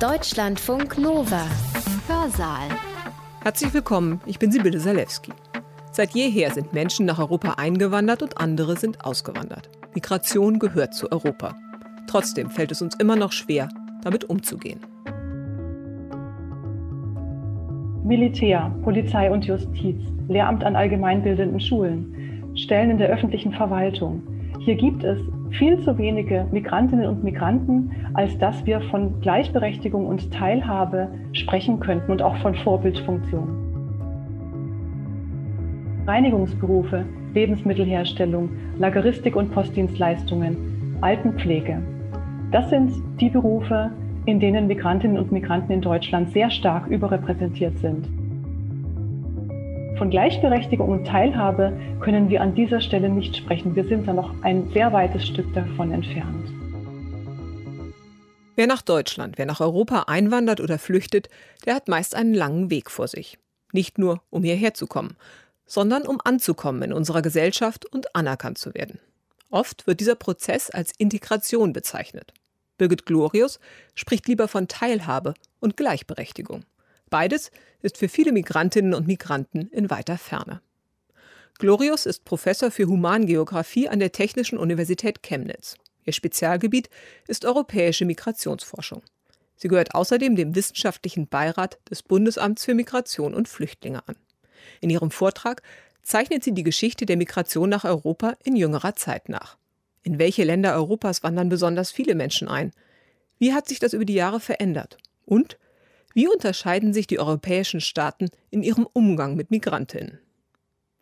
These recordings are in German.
Deutschlandfunk Nova. Hörsaal. Herzlich willkommen, ich bin Sibylle Salewski. Seit jeher sind Menschen nach Europa eingewandert und andere sind ausgewandert. Migration gehört zu Europa. Trotzdem fällt es uns immer noch schwer, damit umzugehen. Militär, Polizei und Justiz, Lehramt an allgemeinbildenden Schulen, Stellen in der öffentlichen Verwaltung. Hier gibt es viel zu wenige Migrantinnen und Migranten, als dass wir von Gleichberechtigung und Teilhabe sprechen könnten und auch von Vorbildfunktion. Reinigungsberufe, Lebensmittelherstellung, Lageristik und Postdienstleistungen, Altenpflege. Das sind die Berufe, in denen Migrantinnen und Migranten in Deutschland sehr stark überrepräsentiert sind. Von Gleichberechtigung und Teilhabe können wir an dieser Stelle nicht sprechen. Wir sind da noch ein sehr weites Stück davon entfernt. Wer nach Deutschland, wer nach Europa einwandert oder flüchtet, der hat meist einen langen Weg vor sich. Nicht nur, um hierher zu kommen, sondern um anzukommen in unserer Gesellschaft und anerkannt zu werden. Oft wird dieser Prozess als Integration bezeichnet. Birgit Glorius spricht lieber von Teilhabe und Gleichberechtigung. Beides ist für viele Migrantinnen und Migranten in weiter Ferne. Glorius ist Professor für Humangeographie an der Technischen Universität Chemnitz. Ihr Spezialgebiet ist europäische Migrationsforschung. Sie gehört außerdem dem wissenschaftlichen Beirat des Bundesamts für Migration und Flüchtlinge an. In ihrem Vortrag zeichnet sie die Geschichte der Migration nach Europa in jüngerer Zeit nach. In welche Länder Europas wandern besonders viele Menschen ein? Wie hat sich das über die Jahre verändert? Und wie unterscheiden sich die europäischen Staaten in ihrem Umgang mit Migrantinnen?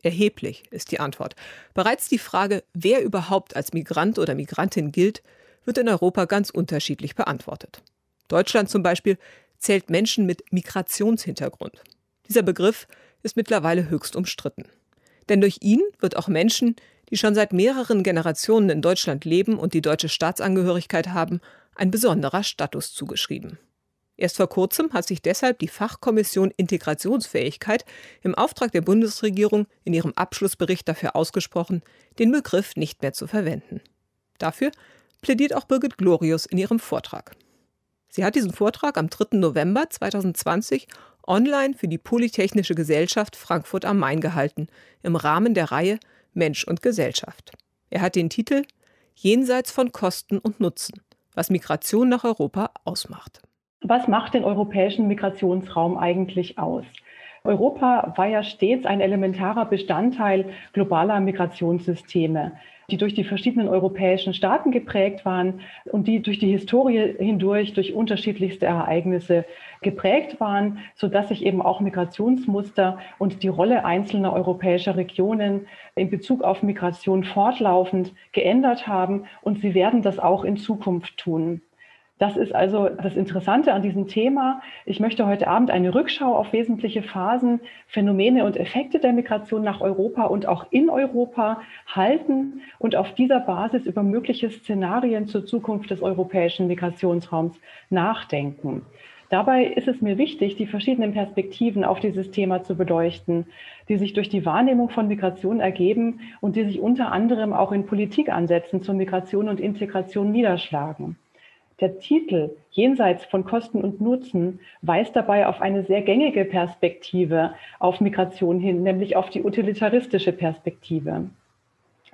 Erheblich ist die Antwort. Bereits die Frage, wer überhaupt als Migrant oder Migrantin gilt, wird in Europa ganz unterschiedlich beantwortet. Deutschland zum Beispiel zählt Menschen mit Migrationshintergrund. Dieser Begriff ist mittlerweile höchst umstritten. Denn durch ihn wird auch Menschen, die schon seit mehreren Generationen in Deutschland leben und die deutsche Staatsangehörigkeit haben, ein besonderer Status zugeschrieben. Erst vor kurzem hat sich deshalb die Fachkommission Integrationsfähigkeit im Auftrag der Bundesregierung in ihrem Abschlussbericht dafür ausgesprochen, den Begriff nicht mehr zu verwenden. Dafür plädiert auch Birgit Glorius in ihrem Vortrag. Sie hat diesen Vortrag am 3. November 2020 online für die Polytechnische Gesellschaft Frankfurt am Main gehalten, im Rahmen der Reihe Mensch und Gesellschaft. Er hat den Titel Jenseits von Kosten und Nutzen, was Migration nach Europa ausmacht. Was macht den europäischen Migrationsraum eigentlich aus? Europa war ja stets ein elementarer Bestandteil globaler Migrationssysteme, die durch die verschiedenen europäischen Staaten geprägt waren und die durch die Historie hindurch durch unterschiedlichste Ereignisse geprägt waren, so dass sich eben auch Migrationsmuster und die Rolle einzelner europäischer Regionen in Bezug auf Migration fortlaufend geändert haben und sie werden das auch in Zukunft tun. Das ist also das Interessante an diesem Thema. Ich möchte heute Abend eine Rückschau auf wesentliche Phasen, Phänomene und Effekte der Migration nach Europa und auch in Europa halten und auf dieser Basis über mögliche Szenarien zur Zukunft des europäischen Migrationsraums nachdenken. Dabei ist es mir wichtig, die verschiedenen Perspektiven auf dieses Thema zu beleuchten, die sich durch die Wahrnehmung von Migration ergeben und die sich unter anderem auch in Politikansätzen zur Migration und Integration niederschlagen. Der Titel Jenseits von Kosten und Nutzen weist dabei auf eine sehr gängige Perspektive auf Migration hin, nämlich auf die utilitaristische Perspektive.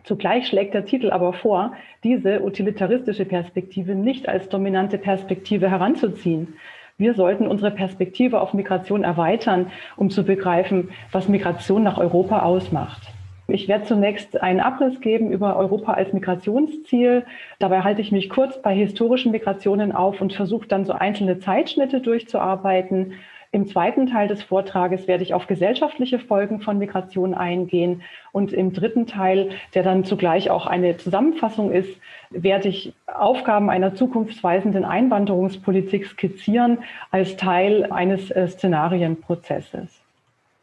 Zugleich schlägt der Titel aber vor, diese utilitaristische Perspektive nicht als dominante Perspektive heranzuziehen. Wir sollten unsere Perspektive auf Migration erweitern, um zu begreifen, was Migration nach Europa ausmacht. Ich werde zunächst einen Abriss geben über Europa als Migrationsziel. Dabei halte ich mich kurz bei historischen Migrationen auf und versuche dann so einzelne Zeitschnitte durchzuarbeiten. Im zweiten Teil des Vortrages werde ich auf gesellschaftliche Folgen von Migration eingehen. Und im dritten Teil, der dann zugleich auch eine Zusammenfassung ist, werde ich Aufgaben einer zukunftsweisenden Einwanderungspolitik skizzieren als Teil eines äh, Szenarienprozesses.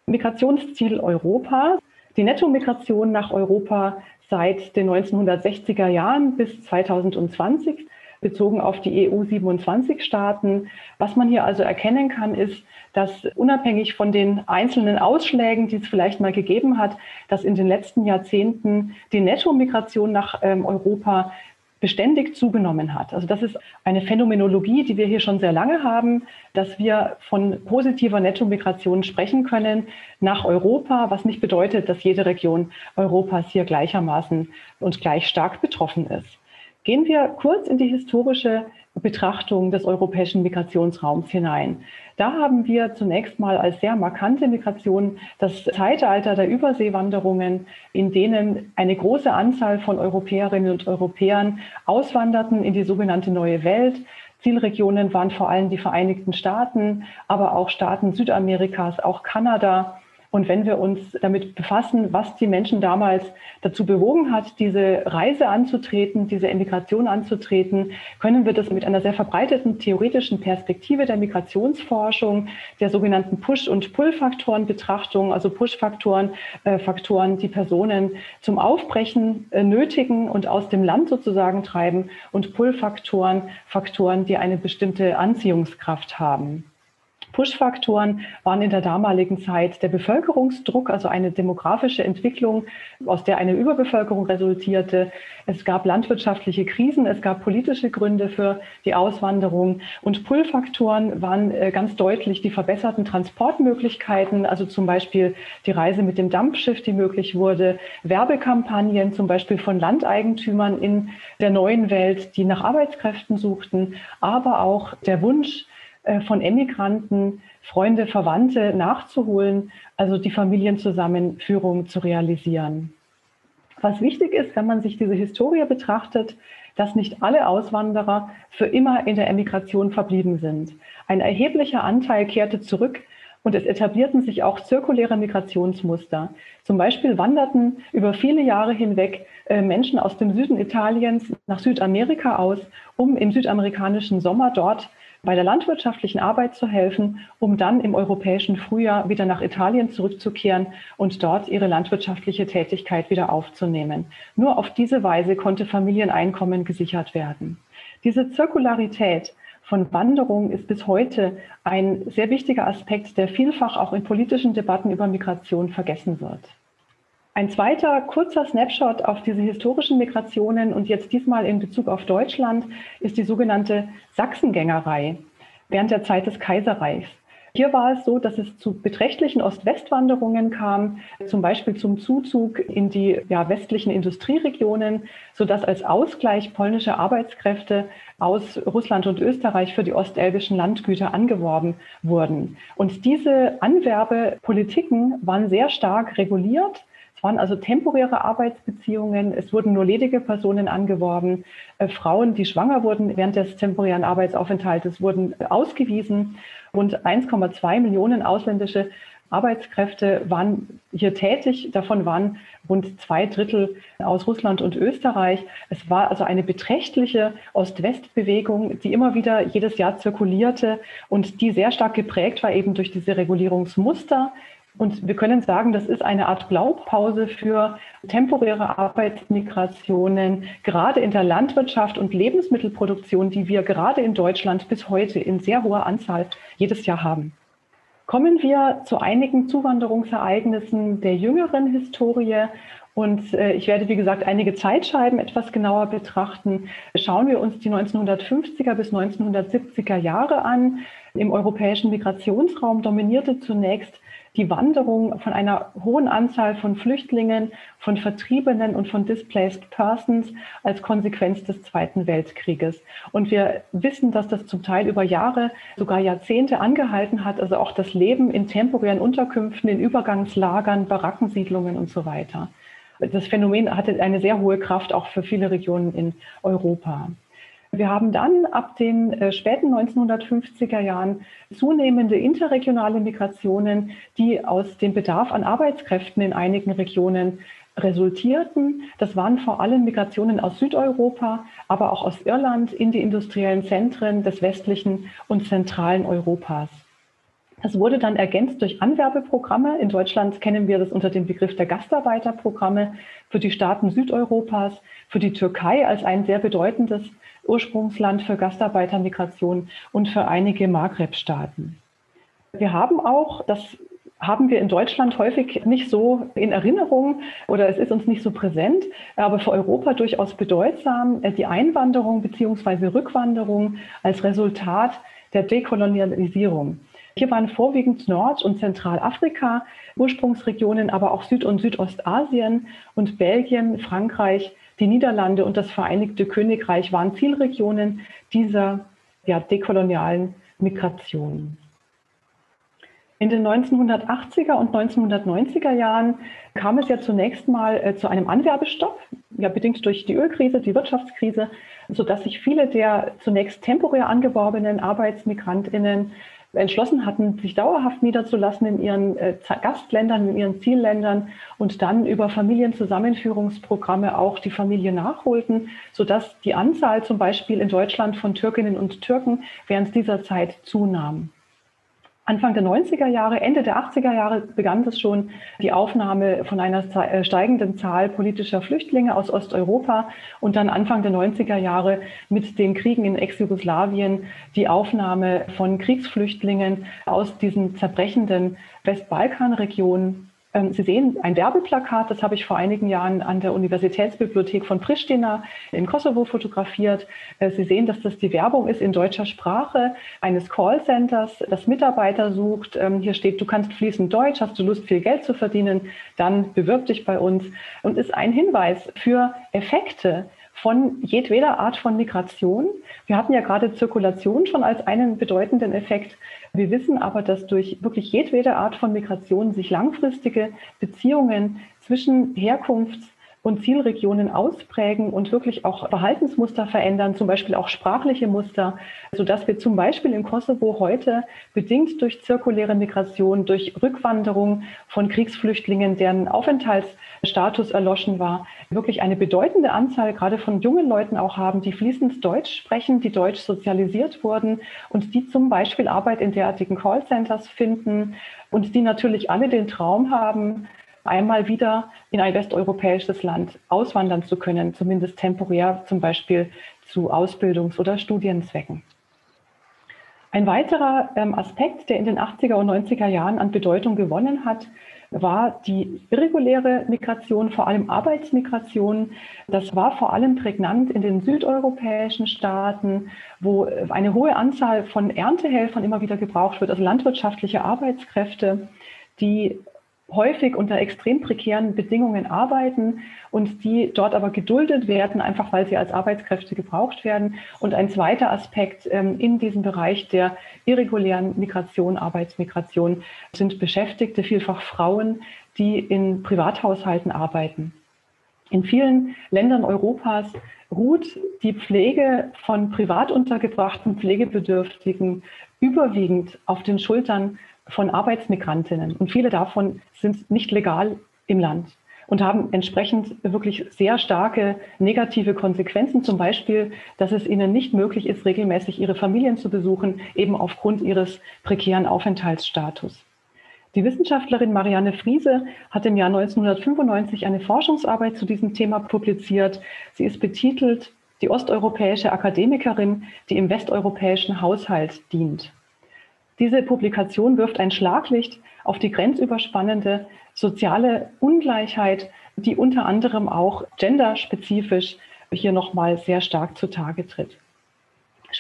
Migrationsziel Europa die Nettomigration nach Europa seit den 1960er Jahren bis 2020 bezogen auf die EU 27 Staaten. Was man hier also erkennen kann, ist, dass unabhängig von den einzelnen Ausschlägen, die es vielleicht mal gegeben hat, dass in den letzten Jahrzehnten die Nettomigration nach ähm, Europa beständig zugenommen hat. Also das ist eine Phänomenologie, die wir hier schon sehr lange haben, dass wir von positiver Nettomigration sprechen können nach Europa, was nicht bedeutet, dass jede Region Europas hier gleichermaßen und gleich stark betroffen ist. Gehen wir kurz in die historische Betrachtung des europäischen Migrationsraums hinein. Da haben wir zunächst mal als sehr markante Migration das Zeitalter der Überseewanderungen, in denen eine große Anzahl von Europäerinnen und Europäern auswanderten in die sogenannte Neue Welt. Zielregionen waren vor allem die Vereinigten Staaten, aber auch Staaten Südamerikas, auch Kanada und wenn wir uns damit befassen, was die Menschen damals dazu bewogen hat, diese Reise anzutreten, diese Emigration anzutreten, können wir das mit einer sehr verbreiteten theoretischen Perspektive der Migrationsforschung, der sogenannten Push- und Pull-Faktoren-Betrachtung, also Push-Faktoren, äh, Faktoren, die Personen zum Aufbrechen äh, nötigen und aus dem Land sozusagen treiben und Pull-Faktoren, Faktoren, die eine bestimmte Anziehungskraft haben. Push-Faktoren waren in der damaligen Zeit der Bevölkerungsdruck, also eine demografische Entwicklung, aus der eine Überbevölkerung resultierte. Es gab landwirtschaftliche Krisen, es gab politische Gründe für die Auswanderung und Pull-Faktoren waren äh, ganz deutlich die verbesserten Transportmöglichkeiten, also zum Beispiel die Reise mit dem Dampfschiff, die möglich wurde, Werbekampagnen zum Beispiel von Landeigentümern in der neuen Welt, die nach Arbeitskräften suchten, aber auch der Wunsch, von Emigranten, Freunde, Verwandte nachzuholen, also die Familienzusammenführung zu realisieren. Was wichtig ist, wenn man sich diese Historie betrachtet, dass nicht alle Auswanderer für immer in der Emigration verblieben sind. Ein erheblicher Anteil kehrte zurück und es etablierten sich auch zirkuläre Migrationsmuster. Zum Beispiel wanderten über viele Jahre hinweg äh, Menschen aus dem Süden Italiens nach Südamerika aus, um im südamerikanischen Sommer dort bei der landwirtschaftlichen Arbeit zu helfen, um dann im europäischen Frühjahr wieder nach Italien zurückzukehren und dort ihre landwirtschaftliche Tätigkeit wieder aufzunehmen. Nur auf diese Weise konnte Familieneinkommen gesichert werden. Diese Zirkularität von Wanderung ist bis heute ein sehr wichtiger Aspekt, der vielfach auch in politischen Debatten über Migration vergessen wird. Ein zweiter kurzer Snapshot auf diese historischen Migrationen und jetzt diesmal in Bezug auf Deutschland ist die sogenannte Sachsengängerei während der Zeit des Kaiserreichs. Hier war es so, dass es zu beträchtlichen Ost-West-Wanderungen kam, zum Beispiel zum Zuzug in die ja, westlichen Industrieregionen, sodass als Ausgleich polnische Arbeitskräfte aus Russland und Österreich für die ostelbischen Landgüter angeworben wurden. Und diese Anwerbepolitiken waren sehr stark reguliert waren also temporäre Arbeitsbeziehungen. Es wurden nur ledige Personen angeworben. Äh, Frauen, die schwanger wurden während des temporären Arbeitsaufenthaltes, wurden ausgewiesen. Rund 1,2 Millionen ausländische Arbeitskräfte waren hier tätig. Davon waren rund zwei Drittel aus Russland und Österreich. Es war also eine beträchtliche Ost-West-Bewegung, die immer wieder jedes Jahr zirkulierte und die sehr stark geprägt war eben durch diese Regulierungsmuster, und wir können sagen, das ist eine Art Blaupause für temporäre Arbeitsmigrationen, gerade in der Landwirtschaft und Lebensmittelproduktion, die wir gerade in Deutschland bis heute in sehr hoher Anzahl jedes Jahr haben. Kommen wir zu einigen Zuwanderungsereignissen der jüngeren Historie. Und äh, ich werde, wie gesagt, einige Zeitscheiben etwas genauer betrachten. Schauen wir uns die 1950er bis 1970er Jahre an. Im europäischen Migrationsraum dominierte zunächst die Wanderung von einer hohen Anzahl von Flüchtlingen, von Vertriebenen und von Displaced Persons als Konsequenz des Zweiten Weltkrieges. Und wir wissen, dass das zum Teil über Jahre, sogar Jahrzehnte angehalten hat, also auch das Leben in temporären Unterkünften, in Übergangslagern, Barackensiedlungen und so weiter. Das Phänomen hatte eine sehr hohe Kraft auch für viele Regionen in Europa. Wir haben dann ab den äh, späten 1950er Jahren zunehmende interregionale Migrationen, die aus dem Bedarf an Arbeitskräften in einigen Regionen resultierten. Das waren vor allem Migrationen aus Südeuropa, aber auch aus Irland in die industriellen Zentren des westlichen und zentralen Europas. Das wurde dann ergänzt durch Anwerbeprogramme. In Deutschland kennen wir das unter dem Begriff der Gastarbeiterprogramme für die Staaten Südeuropas, für die Türkei als ein sehr bedeutendes Ursprungsland für Gastarbeitermigration und für einige Maghreb-Staaten. Wir haben auch, das haben wir in Deutschland häufig nicht so in Erinnerung oder es ist uns nicht so präsent, aber für Europa durchaus bedeutsam, äh, die Einwanderung bzw. Rückwanderung als Resultat der Dekolonialisierung. Hier waren vorwiegend Nord- und Zentralafrika Ursprungsregionen, aber auch Süd- und Südostasien und Belgien, Frankreich, die Niederlande und das Vereinigte Königreich waren Zielregionen dieser ja, dekolonialen Migration. In den 1980er und 1990er Jahren kam es ja zunächst mal äh, zu einem Anwerbestopp, ja bedingt durch die Ölkrise, die Wirtschaftskrise, sodass sich viele der zunächst temporär angeworbenen Arbeitsmigrantinnen entschlossen hatten, sich dauerhaft niederzulassen in ihren äh, Gastländern, in ihren Zielländern und dann über Familienzusammenführungsprogramme auch die Familie nachholten, sodass die Anzahl zum Beispiel in Deutschland von Türkinnen und Türken während dieser Zeit zunahm. Anfang der 90er Jahre, Ende der 80er Jahre begann es schon die Aufnahme von einer äh, steigenden Zahl politischer Flüchtlinge aus Osteuropa und dann Anfang der 90er Jahre mit den Kriegen in Ex-Jugoslawien die Aufnahme von Kriegsflüchtlingen aus diesen zerbrechenden Westbalkanregionen Sie sehen ein Werbeplakat, das habe ich vor einigen Jahren an der Universitätsbibliothek von Pristina im Kosovo fotografiert. Äh, Sie sehen, dass das die Werbung ist in deutscher Sprache eines Callcenters, das Mitarbeiter sucht. Ähm, hier steht, du kannst fließend Deutsch, hast du Lust, viel Geld zu verdienen, dann bewirb dich bei uns und ist ein Hinweis für Effekte, von jedweder Art von Migration. Wir hatten ja gerade Zirkulation schon als einen bedeutenden Effekt. Wir wissen aber, dass durch wirklich jedwede Art von Migration sich langfristige Beziehungen zwischen Herkunfts- und Zielregionen ausprägen und wirklich auch Verhaltensmuster verändern, zum Beispiel auch sprachliche Muster, sodass wir zum Beispiel in Kosovo heute bedingt durch zirkuläre Migration, durch Rückwanderung von Kriegsflüchtlingen, deren Aufenthaltsstatus erloschen war, wirklich eine bedeutende Anzahl gerade von jungen Leuten auch haben, die fließend Deutsch sprechen, die deutsch sozialisiert wurden und die zum Beispiel Arbeit in derartigen Callcenters finden und die natürlich alle den Traum haben, einmal wieder in ein westeuropäisches Land auswandern zu können, zumindest temporär, zum Beispiel zu Ausbildungs- oder Studienzwecken. Ein weiterer ähm, Aspekt, der in den 80er und 90er Jahren an Bedeutung gewonnen hat, war die irreguläre Migration, vor allem Arbeitsmigration. Das war vor allem prägnant in den südeuropäischen Staaten, wo eine hohe Anzahl von Erntehelfern immer wieder gebraucht wird, also landwirtschaftliche Arbeitskräfte, die häufig unter extrem prekären Bedingungen arbeiten und die dort aber geduldet werden, einfach weil sie als Arbeitskräfte gebraucht werden. Und ein zweiter Aspekt ähm, in diesem Bereich der irregulären Migration, Arbeitsmigration sind Beschäftigte, vielfach Frauen, die in Privathaushalten arbeiten. In vielen Ländern Europas ruht die Pflege von privat untergebrachten Pflegebedürftigen überwiegend auf den Schultern von Arbeitsmigrantinnen. Und viele davon sind nicht legal im Land und haben entsprechend wirklich sehr starke negative Konsequenzen. Zum Beispiel, dass es ihnen nicht möglich ist, regelmäßig ihre Familien zu besuchen, eben aufgrund ihres prekären Aufenthaltsstatus. Die Wissenschaftlerin Marianne Friese hat im Jahr 1995 eine Forschungsarbeit zu diesem Thema publiziert. Sie ist betitelt Die osteuropäische Akademikerin, die im westeuropäischen Haushalt dient. Diese Publikation wirft ein Schlaglicht auf die grenzüberspannende soziale Ungleichheit, die unter anderem auch genderspezifisch hier nochmal sehr stark zutage tritt.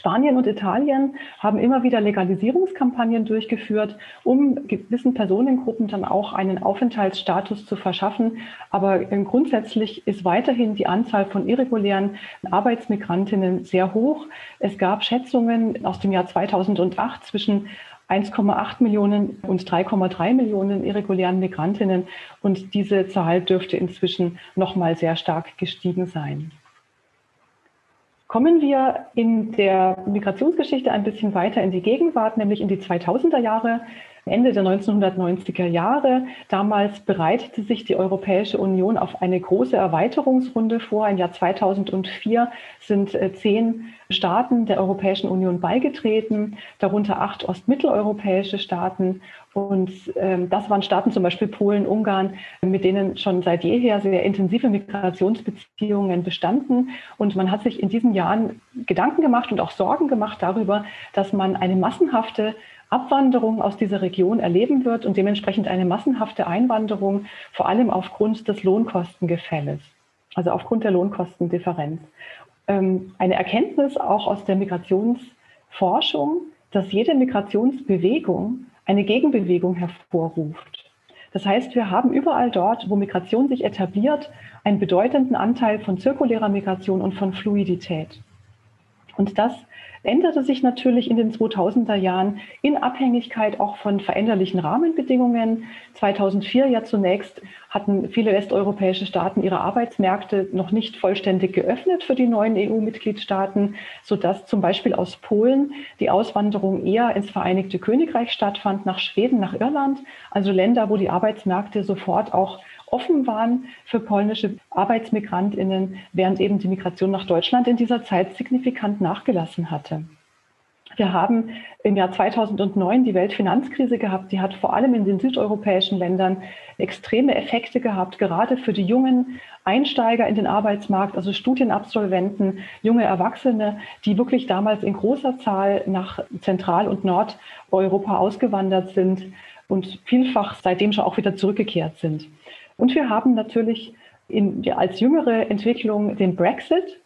Spanien und Italien haben immer wieder Legalisierungskampagnen durchgeführt, um gewissen Personengruppen dann auch einen Aufenthaltsstatus zu verschaffen. Aber grundsätzlich ist weiterhin die Anzahl von irregulären Arbeitsmigrantinnen sehr hoch. Es gab Schätzungen aus dem Jahr 2008 zwischen 1,8 Millionen und 3,3 Millionen irregulären Migrantinnen. Und diese Zahl dürfte inzwischen noch mal sehr stark gestiegen sein. Kommen wir in der Migrationsgeschichte ein bisschen weiter in die Gegenwart, nämlich in die 2000er Jahre. Ende der 1990er Jahre. Damals bereitete sich die Europäische Union auf eine große Erweiterungsrunde vor. Im Jahr 2004 sind äh, zehn Staaten der Europäischen Union beigetreten, darunter acht ostmitteleuropäische Staaten. Und ähm, das waren Staaten, zum Beispiel Polen, Ungarn, mit denen schon seit jeher sehr intensive Migrationsbeziehungen bestanden. Und man hat sich in diesen Jahren Gedanken gemacht und auch Sorgen gemacht darüber, dass man eine massenhafte Abwanderung aus dieser Region erleben wird und dementsprechend eine massenhafte Einwanderung, vor allem aufgrund des Lohnkostengefälles, also aufgrund der Lohnkostendifferenz. Ähm, eine Erkenntnis auch aus der Migrationsforschung, dass jede Migrationsbewegung eine Gegenbewegung hervorruft. Das heißt, wir haben überall dort, wo Migration sich etabliert, einen bedeutenden Anteil von zirkulärer Migration und von Fluidität. Und das änderte sich natürlich in den 2000er Jahren in Abhängigkeit auch von veränderlichen Rahmenbedingungen. 2004 ja zunächst hatten viele westeuropäische Staaten ihre Arbeitsmärkte noch nicht vollständig geöffnet für die neuen EU-Mitgliedstaaten, sodass zum Beispiel aus Polen die Auswanderung eher ins Vereinigte Königreich stattfand, nach Schweden, nach Irland, also Länder, wo die Arbeitsmärkte sofort auch offen waren für polnische Arbeitsmigrantinnen, während eben die Migration nach Deutschland in dieser Zeit signifikant nachgelassen hatte. Wir haben im Jahr 2009 die Weltfinanzkrise gehabt. Die hat vor allem in den südeuropäischen Ländern extreme Effekte gehabt, gerade für die jungen Einsteiger in den Arbeitsmarkt, also Studienabsolventen, junge Erwachsene, die wirklich damals in großer Zahl nach Zentral- und Nordeuropa ausgewandert sind und vielfach seitdem schon auch wieder zurückgekehrt sind. Und wir haben natürlich in, als jüngere Entwicklung den Brexit.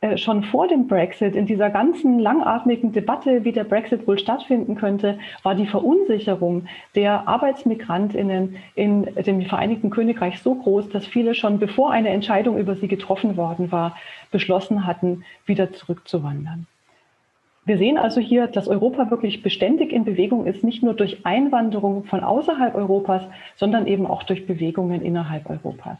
Äh, schon vor dem Brexit, in dieser ganzen langatmigen Debatte, wie der Brexit wohl stattfinden könnte, war die Verunsicherung der Arbeitsmigrantinnen in dem Vereinigten Königreich so groß, dass viele schon bevor eine Entscheidung über sie getroffen worden war, beschlossen hatten, wieder zurückzuwandern. Wir sehen also hier, dass Europa wirklich beständig in Bewegung ist, nicht nur durch Einwanderung von außerhalb Europas, sondern eben auch durch Bewegungen innerhalb Europas.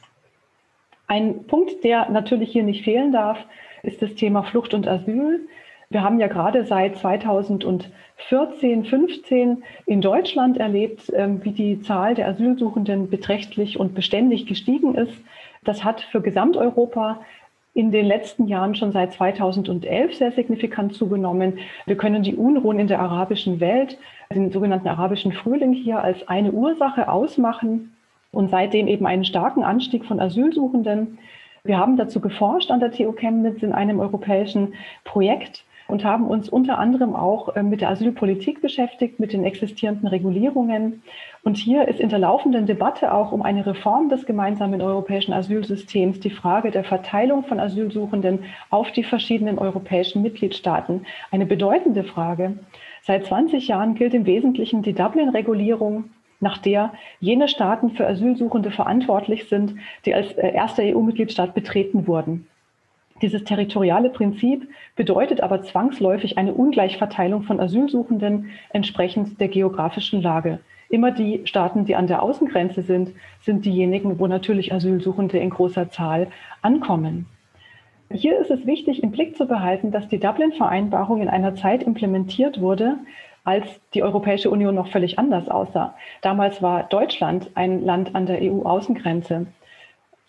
Ein Punkt, der natürlich hier nicht fehlen darf, ist das Thema Flucht und Asyl. Wir haben ja gerade seit 2014, 15 in Deutschland erlebt, ähm, wie die Zahl der Asylsuchenden beträchtlich und beständig gestiegen ist. Das hat für Gesamteuropa in den letzten Jahren schon seit 2011 sehr signifikant zugenommen. Wir können die Unruhen in der arabischen Welt, den sogenannten arabischen Frühling hier als eine Ursache ausmachen und seitdem eben einen starken Anstieg von Asylsuchenden. Wir haben dazu geforscht an der TU Chemnitz in einem europäischen Projekt und haben uns unter anderem auch äh, mit der Asylpolitik beschäftigt, mit den existierenden Regulierungen. Und hier ist in der laufenden Debatte auch um eine Reform des gemeinsamen europäischen Asylsystems die Frage der Verteilung von Asylsuchenden auf die verschiedenen europäischen Mitgliedstaaten eine bedeutende Frage. Seit 20 Jahren gilt im Wesentlichen die Dublin-Regulierung nach der jene Staaten für Asylsuchende verantwortlich sind, die als äh, erster EU-Mitgliedstaat betreten wurden. Dieses territoriale Prinzip bedeutet aber zwangsläufig eine Ungleichverteilung von Asylsuchenden entsprechend der geografischen Lage. Immer die Staaten, die an der Außengrenze sind, sind diejenigen, wo natürlich Asylsuchende in großer Zahl ankommen. Hier ist es wichtig, im Blick zu behalten, dass die Dublin-Vereinbarung in einer Zeit implementiert wurde, als die Europäische Union noch völlig anders aussah. Damals war Deutschland ein Land an der EU-Außengrenze.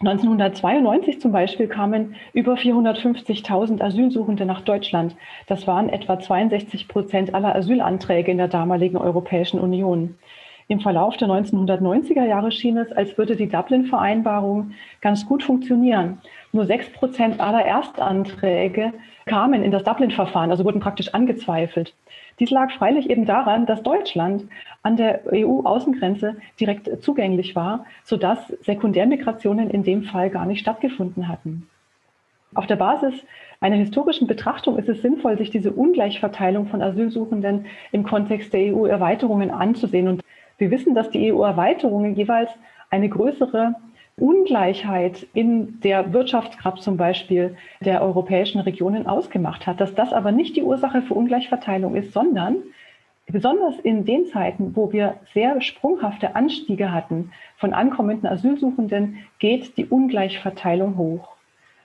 1992 zum Beispiel kamen über 450.000 Asylsuchende nach Deutschland. Das waren etwa 62 Prozent aller Asylanträge in der damaligen Europäischen Union. Im Verlauf der 1990er Jahre schien es, als würde die Dublin-Vereinbarung ganz gut funktionieren. Nur sechs Prozent aller Erstanträge kamen in das Dublin-Verfahren, also wurden praktisch angezweifelt. Dies lag freilich eben daran, dass Deutschland an der EU-Außengrenze direkt zugänglich war, sodass Sekundärmigrationen in dem Fall gar nicht stattgefunden hatten. Auf der Basis einer historischen Betrachtung ist es sinnvoll, sich diese Ungleichverteilung von Asylsuchenden im Kontext der EU-Erweiterungen anzusehen. Und wir wissen, dass die EU-Erweiterungen jeweils eine größere Ungleichheit in der Wirtschaftskraft zum Beispiel der europäischen Regionen ausgemacht hat, dass das aber nicht die Ursache für Ungleichverteilung ist, sondern besonders in den Zeiten, wo wir sehr sprunghafte Anstiege hatten von ankommenden Asylsuchenden, geht die Ungleichverteilung hoch.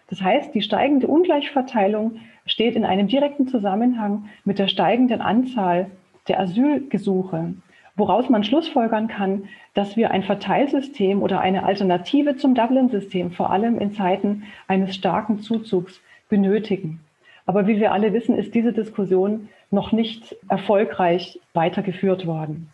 Das heißt, die steigende Ungleichverteilung steht in einem direkten Zusammenhang mit der steigenden Anzahl der Asylgesuche woraus man schlussfolgern kann, dass wir ein Verteilsystem oder eine Alternative zum Dublin-System vor allem in Zeiten eines starken Zuzugs benötigen. Aber wie wir alle wissen, ist diese Diskussion noch nicht erfolgreich weitergeführt worden.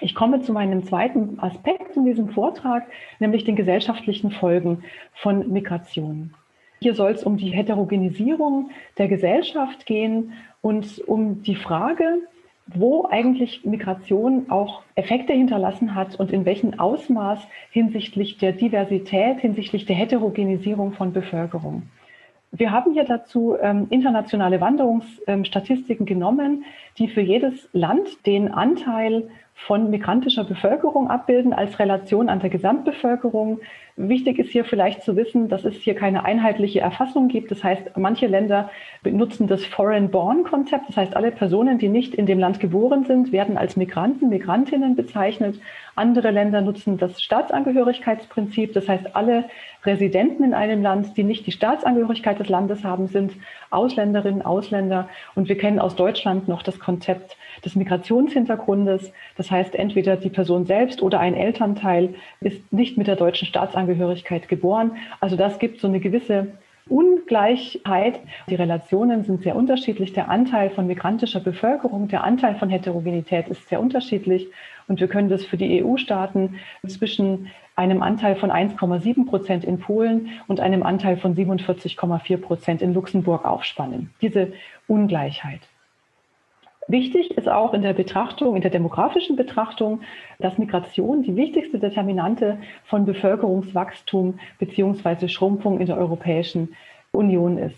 Ich komme zu meinem zweiten Aspekt in diesem Vortrag, nämlich den gesellschaftlichen Folgen von Migration. Hier soll es um die Heterogenisierung der Gesellschaft gehen und um die Frage, wo eigentlich Migration auch Effekte hinterlassen hat und in welchem Ausmaß hinsichtlich der Diversität, hinsichtlich der Heterogenisierung von Bevölkerung. Wir haben hier dazu ähm, internationale Wanderungsstatistiken ähm, genommen, die für jedes Land den Anteil von migrantischer Bevölkerung abbilden als Relation an der Gesamtbevölkerung. Wichtig ist hier vielleicht zu wissen, dass es hier keine einheitliche Erfassung gibt. Das heißt, manche Länder benutzen das Foreign-Born-Konzept. Das heißt, alle Personen, die nicht in dem Land geboren sind, werden als Migranten, Migrantinnen bezeichnet. Andere Länder nutzen das Staatsangehörigkeitsprinzip. Das heißt, alle Residenten in einem Land, die nicht die Staatsangehörigkeit des Landes haben, sind Ausländerinnen, Ausländer. Und wir kennen aus Deutschland noch das Konzept des Migrationshintergrundes. Das heißt, entweder die Person selbst oder ein Elternteil ist nicht mit der deutschen Staatsangehörigkeit geboren. Also das gibt so eine gewisse Ungleichheit. Die Relationen sind sehr unterschiedlich. Der Anteil von migrantischer Bevölkerung, der Anteil von Heterogenität ist sehr unterschiedlich. Und wir können das für die EU-Staaten zwischen einem Anteil von 1,7 Prozent in Polen und einem Anteil von 47,4 Prozent in Luxemburg aufspannen. Diese Ungleichheit. Wichtig ist auch in der Betrachtung, in der demografischen Betrachtung, dass Migration die wichtigste Determinante von Bevölkerungswachstum beziehungsweise Schrumpfung in der Europäischen Union ist.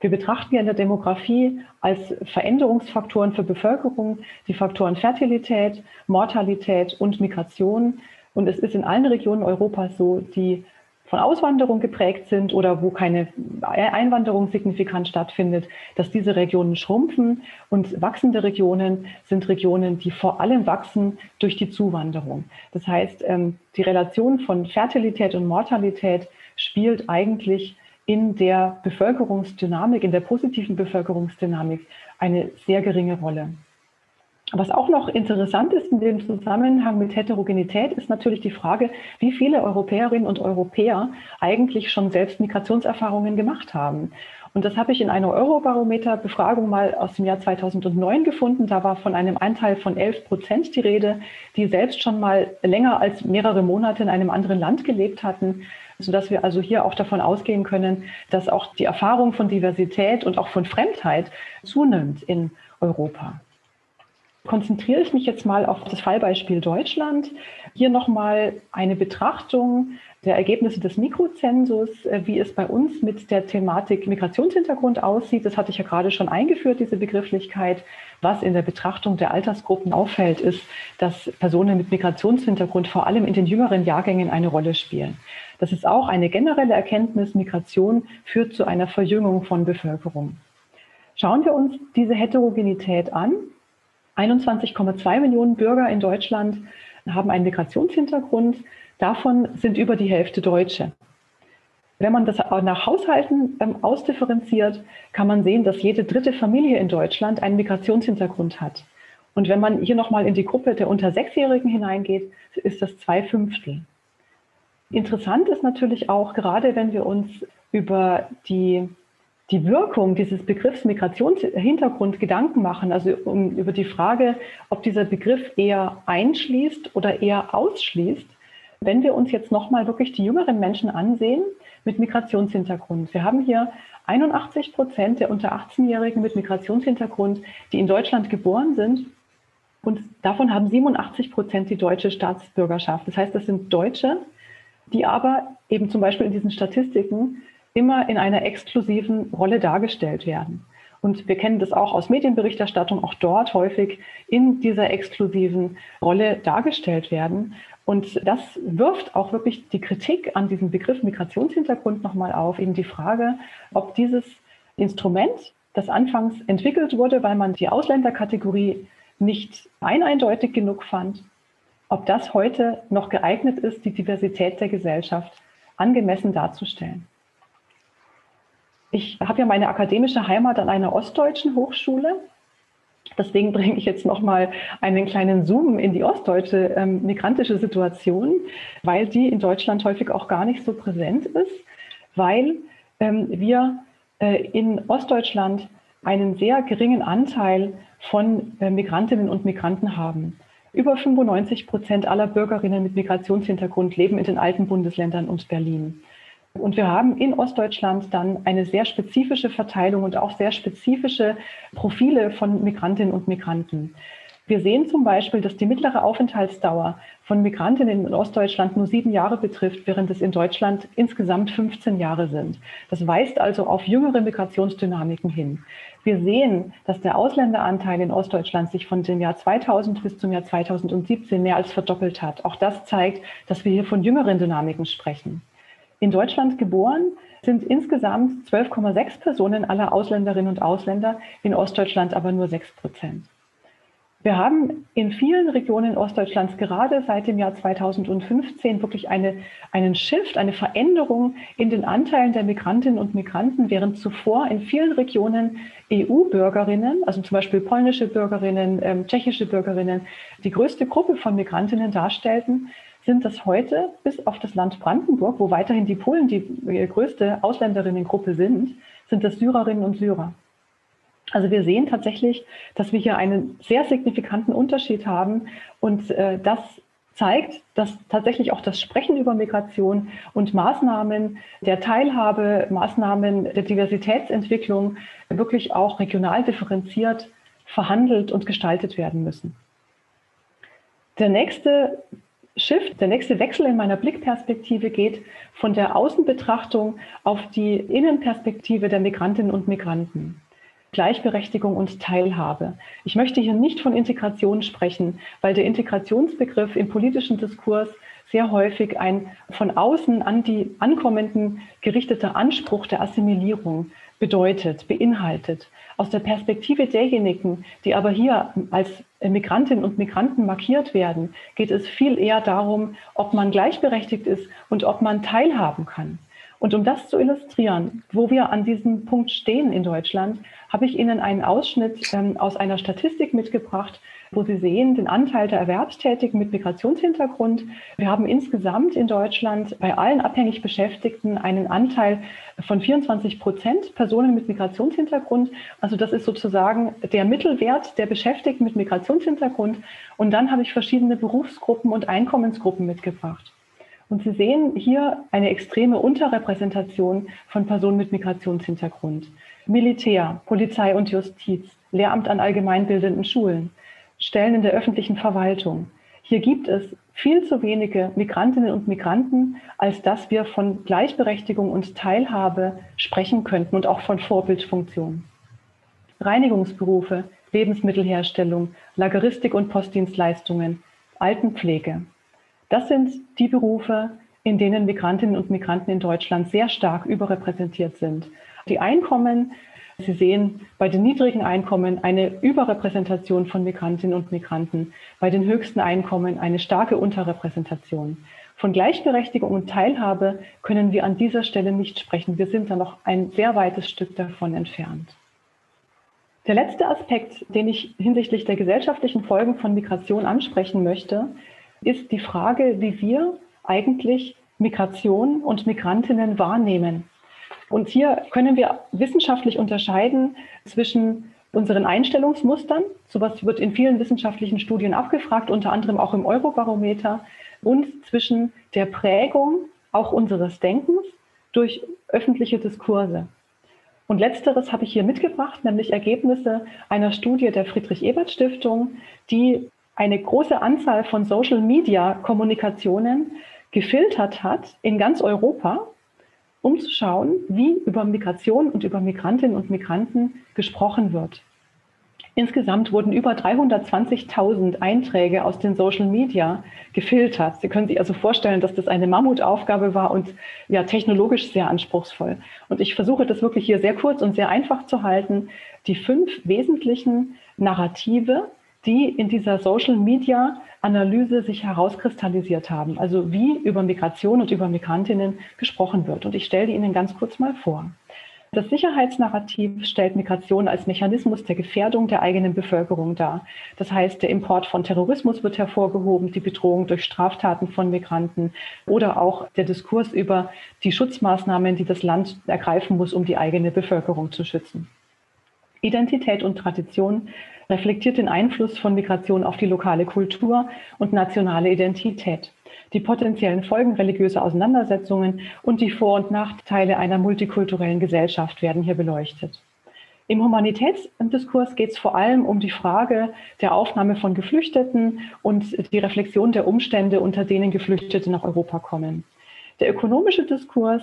Wir betrachten ja in der Demografie als Veränderungsfaktoren für Bevölkerung die Faktoren Fertilität, Mortalität und Migration. Und es ist in allen Regionen Europas so, die von Auswanderung geprägt sind oder wo keine Einwanderung signifikant stattfindet, dass diese Regionen schrumpfen und wachsende Regionen sind Regionen, die vor allem wachsen durch die Zuwanderung. Das heißt, ähm, die Relation von Fertilität und Mortalität spielt eigentlich in der Bevölkerungsdynamik, in der positiven Bevölkerungsdynamik eine sehr geringe Rolle. Was auch noch interessant ist in dem Zusammenhang mit Heterogenität, ist natürlich die Frage, wie viele Europäerinnen und Europäer eigentlich schon selbst Migrationserfahrungen gemacht haben. Und das habe ich in einer Eurobarometer-Befragung mal aus dem Jahr 2009 gefunden. Da war von einem Anteil von 11 Prozent die Rede, die selbst schon mal länger als mehrere Monate in einem anderen Land gelebt hatten, sodass wir also hier auch davon ausgehen können, dass auch die Erfahrung von Diversität und auch von Fremdheit zunimmt in Europa konzentriere ich mich jetzt mal auf das Fallbeispiel Deutschland. Hier nochmal eine Betrachtung der Ergebnisse des Mikrozensus, äh, wie es bei uns mit der Thematik Migrationshintergrund aussieht. Das hatte ich ja gerade schon eingeführt, diese Begrifflichkeit. Was in der Betrachtung der Altersgruppen auffällt, ist, dass Personen mit Migrationshintergrund vor allem in den jüngeren Jahrgängen eine Rolle spielen. Das ist auch eine generelle Erkenntnis, Migration führt zu einer Verjüngung von Bevölkerung. Schauen wir uns diese Heterogenität an. 21,2 Millionen Bürger in Deutschland haben einen Migrationshintergrund. Davon sind über die Hälfte Deutsche. Wenn man das nach Haushalten ähm, ausdifferenziert, kann man sehen, dass jede dritte Familie in Deutschland einen Migrationshintergrund hat. Und wenn man hier nochmal in die Gruppe der unter Sechsjährigen hineingeht, ist das zwei Fünftel. Interessant ist natürlich auch, gerade wenn wir uns über die die Wirkung dieses Begriffs Migrationshintergrund Gedanken machen, also um, über die Frage, ob dieser Begriff eher einschließt oder eher ausschließt, wenn wir uns jetzt nochmal wirklich die jüngeren Menschen ansehen mit Migrationshintergrund. Wir haben hier 81 Prozent der unter 18-Jährigen mit Migrationshintergrund, die in Deutschland geboren sind. Und davon haben 87 Prozent die deutsche Staatsbürgerschaft. Das heißt, das sind Deutsche, die aber eben zum Beispiel in diesen Statistiken immer in einer exklusiven Rolle dargestellt werden. Und wir kennen das auch aus Medienberichterstattung, auch dort häufig in dieser exklusiven Rolle dargestellt werden. Und das wirft auch wirklich die Kritik an diesem Begriff Migrationshintergrund nochmal auf, eben die Frage, ob dieses Instrument, das anfangs entwickelt wurde, weil man die Ausländerkategorie nicht eindeutig genug fand, ob das heute noch geeignet ist, die Diversität der Gesellschaft angemessen darzustellen. Ich habe ja meine akademische Heimat an einer ostdeutschen Hochschule. Deswegen bringe ich jetzt noch mal einen kleinen Zoom in die ostdeutsche ähm, migrantische Situation, weil die in Deutschland häufig auch gar nicht so präsent ist, weil ähm, wir äh, in Ostdeutschland einen sehr geringen Anteil von äh, Migrantinnen und Migranten haben. Über 95 Prozent aller Bürgerinnen mit Migrationshintergrund leben in den alten Bundesländern und Berlin. Und wir haben in Ostdeutschland dann eine sehr spezifische Verteilung und auch sehr spezifische Profile von Migrantinnen und Migranten. Wir sehen zum Beispiel, dass die mittlere Aufenthaltsdauer von Migrantinnen in Ostdeutschland nur sieben Jahre betrifft, während es in Deutschland insgesamt 15 Jahre sind. Das weist also auf jüngere Migrationsdynamiken hin. Wir sehen, dass der Ausländeranteil in Ostdeutschland sich von dem Jahr 2000 bis zum Jahr 2017 mehr als verdoppelt hat. Auch das zeigt, dass wir hier von jüngeren Dynamiken sprechen. In Deutschland geboren sind insgesamt 12,6 Personen aller Ausländerinnen und Ausländer, in Ostdeutschland aber nur 6 Prozent. Wir haben in vielen Regionen Ostdeutschlands gerade seit dem Jahr 2015 wirklich eine, einen Shift, eine Veränderung in den Anteilen der Migrantinnen und Migranten, während zuvor in vielen Regionen EU-Bürgerinnen, also zum Beispiel polnische Bürgerinnen, ähm, tschechische Bürgerinnen, die größte Gruppe von Migrantinnen darstellten, sind das heute bis auf das Land Brandenburg, wo weiterhin die Polen die äh, größte Ausländerinnengruppe sind, sind das Syrerinnen und Syrer. Also wir sehen tatsächlich, dass wir hier einen sehr signifikanten Unterschied haben und äh, das zeigt, dass tatsächlich auch das Sprechen über Migration und Maßnahmen der Teilhabe, Maßnahmen der Diversitätsentwicklung wirklich auch regional differenziert verhandelt und gestaltet werden müssen. Der nächste Shift, der nächste Wechsel in meiner Blickperspektive geht von der Außenbetrachtung auf die Innenperspektive der Migrantinnen und Migranten. Gleichberechtigung und Teilhabe. Ich möchte hier nicht von Integration sprechen, weil der Integrationsbegriff im politischen Diskurs sehr häufig ein von außen an die Ankommenden gerichteter Anspruch der Assimilierung bedeutet, beinhaltet. Aus der Perspektive derjenigen, die aber hier als Migrantinnen und Migranten markiert werden, geht es viel eher darum, ob man gleichberechtigt ist und ob man teilhaben kann. Und um das zu illustrieren, wo wir an diesem Punkt stehen in Deutschland, habe ich Ihnen einen Ausschnitt ähm, aus einer Statistik mitgebracht, wo Sie sehen den Anteil der Erwerbstätigen mit Migrationshintergrund. Wir haben insgesamt in Deutschland bei allen abhängig Beschäftigten einen Anteil von 24 Prozent Personen mit Migrationshintergrund. Also das ist sozusagen der Mittelwert der Beschäftigten mit Migrationshintergrund. Und dann habe ich verschiedene Berufsgruppen und Einkommensgruppen mitgebracht. Und Sie sehen hier eine extreme Unterrepräsentation von Personen mit Migrationshintergrund. Militär, Polizei und Justiz, Lehramt an allgemeinbildenden Schulen, Stellen in der öffentlichen Verwaltung. Hier gibt es viel zu wenige Migrantinnen und Migranten, als dass wir von Gleichberechtigung und Teilhabe sprechen könnten und auch von Vorbildfunktion. Reinigungsberufe, Lebensmittelherstellung, Lageristik und Postdienstleistungen, Altenpflege, das sind die Berufe, in denen Migrantinnen und Migranten in Deutschland sehr stark überrepräsentiert sind. Die Einkommen, Sie sehen bei den niedrigen Einkommen eine Überrepräsentation von Migrantinnen und Migranten, bei den höchsten Einkommen eine starke Unterrepräsentation. Von Gleichberechtigung und Teilhabe können wir an dieser Stelle nicht sprechen. Wir sind da noch ein sehr weites Stück davon entfernt. Der letzte Aspekt, den ich hinsichtlich der gesellschaftlichen Folgen von Migration ansprechen möchte, ist die Frage, wie wir eigentlich Migration und Migrantinnen wahrnehmen. Und hier können wir wissenschaftlich unterscheiden zwischen unseren Einstellungsmustern, sowas wird in vielen wissenschaftlichen Studien abgefragt, unter anderem auch im Eurobarometer, und zwischen der Prägung auch unseres Denkens durch öffentliche Diskurse. Und letzteres habe ich hier mitgebracht, nämlich Ergebnisse einer Studie der Friedrich-Ebert-Stiftung, die eine große Anzahl von Social-Media-Kommunikationen gefiltert hat in ganz Europa, um zu schauen, wie über Migration und über Migrantinnen und Migranten gesprochen wird. Insgesamt wurden über 320.000 Einträge aus den Social Media gefiltert. Sie können sich also vorstellen, dass das eine Mammutaufgabe war und ja technologisch sehr anspruchsvoll. Und ich versuche das wirklich hier sehr kurz und sehr einfach zu halten. Die fünf wesentlichen Narrative, die in dieser Social Media Analyse sich herauskristallisiert haben. Also wie über Migration und über Migrantinnen gesprochen wird. Und ich stelle die Ihnen ganz kurz mal vor. Das Sicherheitsnarrativ stellt Migration als Mechanismus der Gefährdung der eigenen Bevölkerung dar. Das heißt, der Import von Terrorismus wird hervorgehoben, die Bedrohung durch Straftaten von Migranten oder auch der Diskurs über die Schutzmaßnahmen, die das Land ergreifen muss, um die eigene Bevölkerung zu schützen. Identität und Tradition reflektiert den Einfluss von Migration auf die lokale Kultur und nationale Identität die potenziellen Folgen religiöser Auseinandersetzungen und die Vor- und Nachteile einer multikulturellen Gesellschaft werden hier beleuchtet. Im Humanitätsdiskurs geht es vor allem um die Frage der Aufnahme von Geflüchteten und die Reflexion der Umstände, unter denen Geflüchtete nach Europa kommen. Der ökonomische Diskurs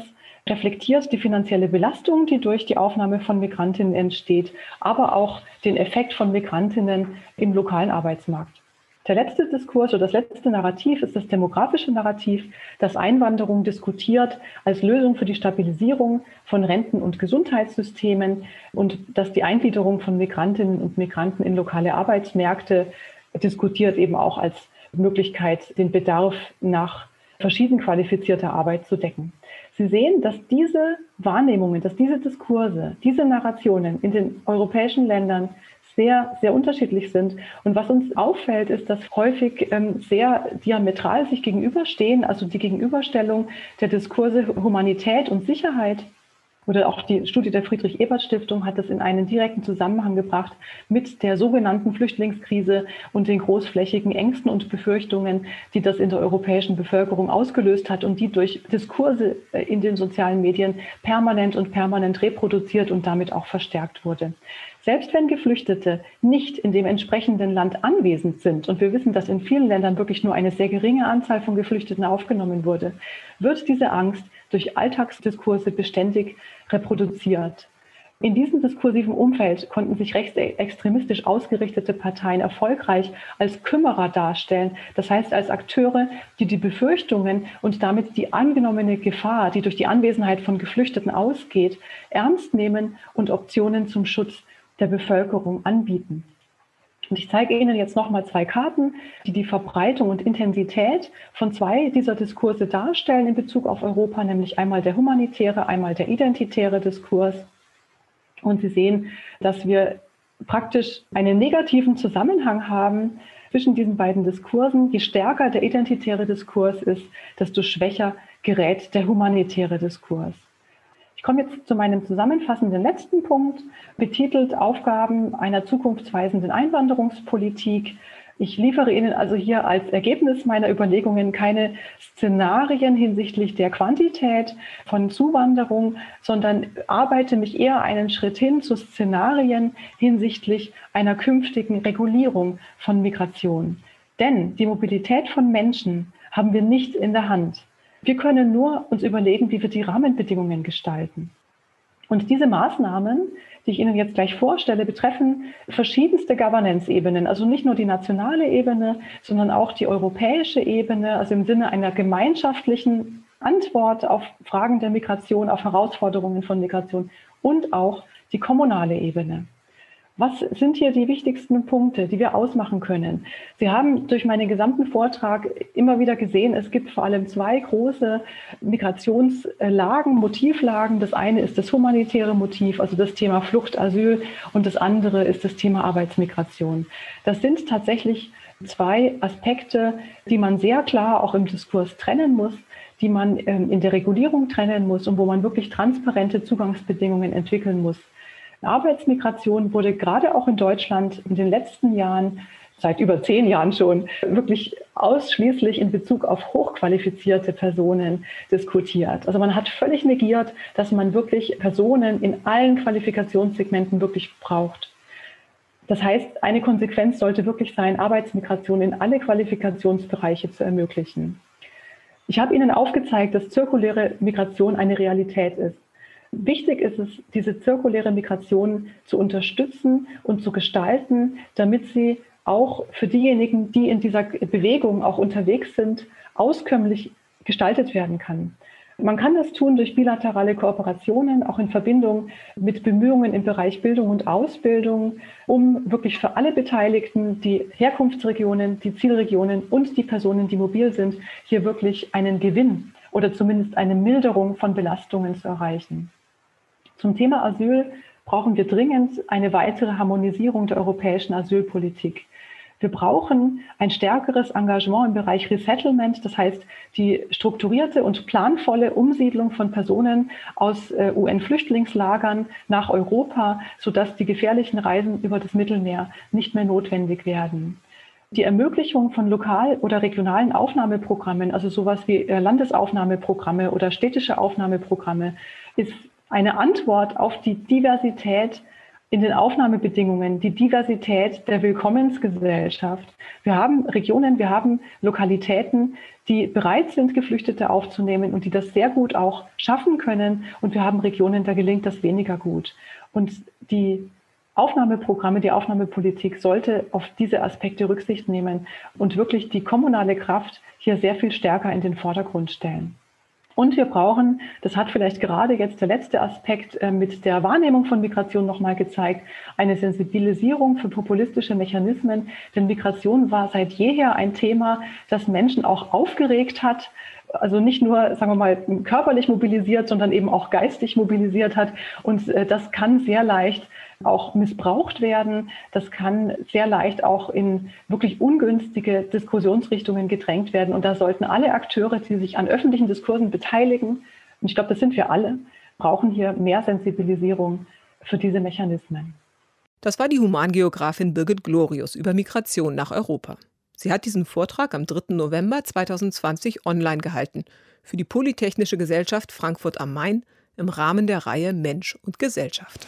reflektiert die finanzielle Belastung, die durch die Aufnahme von Migrantinnen entsteht, aber auch den Effekt von Migrantinnen im lokalen Arbeitsmarkt. Der letzte Diskurs oder das letzte Narrativ ist das demografische Narrativ, das Einwanderung diskutiert als Lösung für die Stabilisierung von Renten- und Gesundheitssystemen und das die Eingliederung von Migrantinnen und Migranten in lokale Arbeitsmärkte diskutiert eben auch als Möglichkeit, den Bedarf nach verschieden qualifizierter Arbeit zu decken. Sie sehen, dass diese Wahrnehmungen, dass diese Diskurse, diese Narrationen in den europäischen Ländern sehr, sehr unterschiedlich sind. Und was uns auffällt, ist, dass häufig ähm, sehr diametral sich gegenüberstehen, also die Gegenüberstellung der Diskurse Humanität und Sicherheit oder auch die Studie der Friedrich-Ebert-Stiftung hat das in einen direkten Zusammenhang gebracht mit der sogenannten Flüchtlingskrise und den großflächigen Ängsten und Befürchtungen, die das in der europäischen Bevölkerung ausgelöst hat und die durch Diskurse äh, in den sozialen Medien permanent und permanent reproduziert und damit auch verstärkt wurde. Selbst wenn Geflüchtete nicht in dem entsprechenden Land anwesend sind, und wir wissen, dass in vielen Ländern wirklich nur eine sehr geringe Anzahl von Geflüchteten aufgenommen wurde, wird diese Angst durch Alltagsdiskurse beständig reproduziert. In diesem diskursiven Umfeld konnten sich rechtsextremistisch ausgerichtete Parteien erfolgreich als Kümmerer darstellen, das heißt als Akteure, die die Befürchtungen und damit die angenommene Gefahr, die durch die Anwesenheit von Geflüchteten ausgeht, ernst nehmen und Optionen zum Schutz der Bevölkerung anbieten. Und ich zeige Ihnen jetzt nochmal zwei Karten, die die Verbreitung und Intensität von zwei dieser Diskurse darstellen in Bezug auf Europa, nämlich einmal der humanitäre, einmal der identitäre Diskurs. Und Sie sehen, dass wir praktisch einen negativen Zusammenhang haben zwischen diesen beiden Diskursen. Je stärker der identitäre Diskurs ist, desto schwächer gerät der humanitäre Diskurs. Ich komme jetzt zu meinem zusammenfassenden letzten Punkt, betitelt Aufgaben einer zukunftsweisenden Einwanderungspolitik. Ich liefere Ihnen also hier als Ergebnis meiner Überlegungen keine Szenarien hinsichtlich der Quantität von Zuwanderung, sondern arbeite mich eher einen Schritt hin zu Szenarien hinsichtlich einer künftigen Regulierung von Migration. Denn die Mobilität von Menschen haben wir nicht in der Hand. Wir können nur uns überlegen, wie wir die Rahmenbedingungen gestalten. Und diese Maßnahmen, die ich Ihnen jetzt gleich vorstelle, betreffen verschiedenste Governance-Ebenen, also nicht nur die nationale Ebene, sondern auch die europäische Ebene, also im Sinne einer gemeinschaftlichen Antwort auf Fragen der Migration, auf Herausforderungen von Migration und auch die kommunale Ebene. Was sind hier die wichtigsten Punkte, die wir ausmachen können? Sie haben durch meinen gesamten Vortrag immer wieder gesehen, es gibt vor allem zwei große Migrationslagen, Motivlagen. Das eine ist das humanitäre Motiv, also das Thema Flucht, Asyl und das andere ist das Thema Arbeitsmigration. Das sind tatsächlich zwei Aspekte, die man sehr klar auch im Diskurs trennen muss die man ähm, in der Regulierung trennen muss und wo man wirklich transparente Zugangsbedingungen entwickeln muss. Arbeitsmigration wurde gerade auch in Deutschland in den letzten Jahren seit über zehn Jahren schon wirklich ausschließlich in Bezug auf hochqualifizierte Personen diskutiert. Also man hat völlig negiert, dass man wirklich Personen in allen Qualifikationssegmenten wirklich braucht. Das heißt, eine Konsequenz sollte wirklich sein, Arbeitsmigration in alle Qualifikationsbereiche zu ermöglichen. Ich habe Ihnen aufgezeigt, dass zirkuläre Migration eine Realität ist. Wichtig ist es, diese zirkuläre Migration zu unterstützen und zu gestalten, damit sie auch für diejenigen, die in dieser Bewegung auch unterwegs sind, auskömmlich gestaltet werden kann. Man kann das tun durch bilaterale Kooperationen, auch in Verbindung mit Bemühungen im Bereich Bildung und Ausbildung, um wirklich für alle Beteiligten, die Herkunftsregionen, die Zielregionen und die Personen, die mobil sind, hier wirklich einen Gewinn oder zumindest eine Milderung von Belastungen zu erreichen. Zum Thema Asyl brauchen wir dringend eine weitere Harmonisierung der europäischen Asylpolitik. Wir brauchen ein stärkeres Engagement im Bereich Resettlement, das heißt die strukturierte und planvolle Umsiedlung von Personen aus äh, UN-Flüchtlingslagern nach Europa, sodass die gefährlichen Reisen über das Mittelmeer nicht mehr notwendig werden. Die Ermöglichung von lokal- oder regionalen Aufnahmeprogrammen, also sowas wie äh, Landesaufnahmeprogramme oder städtische Aufnahmeprogramme, ist eine Antwort auf die Diversität in den Aufnahmebedingungen die Diversität der Willkommensgesellschaft. Wir haben Regionen, wir haben Lokalitäten, die bereit sind, Geflüchtete aufzunehmen und die das sehr gut auch schaffen können. Und wir haben Regionen, da gelingt das weniger gut. Und die Aufnahmeprogramme, die Aufnahmepolitik sollte auf diese Aspekte Rücksicht nehmen und wirklich die kommunale Kraft hier sehr viel stärker in den Vordergrund stellen. Und wir brauchen, das hat vielleicht gerade jetzt der letzte Aspekt äh, mit der Wahrnehmung von Migration nochmal gezeigt, eine Sensibilisierung für populistische Mechanismen. Denn Migration war seit jeher ein Thema, das Menschen auch aufgeregt hat, also nicht nur, sagen wir mal, körperlich mobilisiert, sondern eben auch geistig mobilisiert hat. Und äh, das kann sehr leicht auch missbraucht werden. Das kann sehr leicht auch in wirklich ungünstige Diskussionsrichtungen gedrängt werden. Und da sollten alle Akteure, die sich an öffentlichen Diskursen beteiligen, und ich glaube, das sind wir alle, brauchen hier mehr Sensibilisierung für diese Mechanismen. Das war die Humangeografin Birgit Glorius über Migration nach Europa. Sie hat diesen Vortrag am 3. November 2020 online gehalten für die Polytechnische Gesellschaft Frankfurt am Main im Rahmen der Reihe Mensch und Gesellschaft.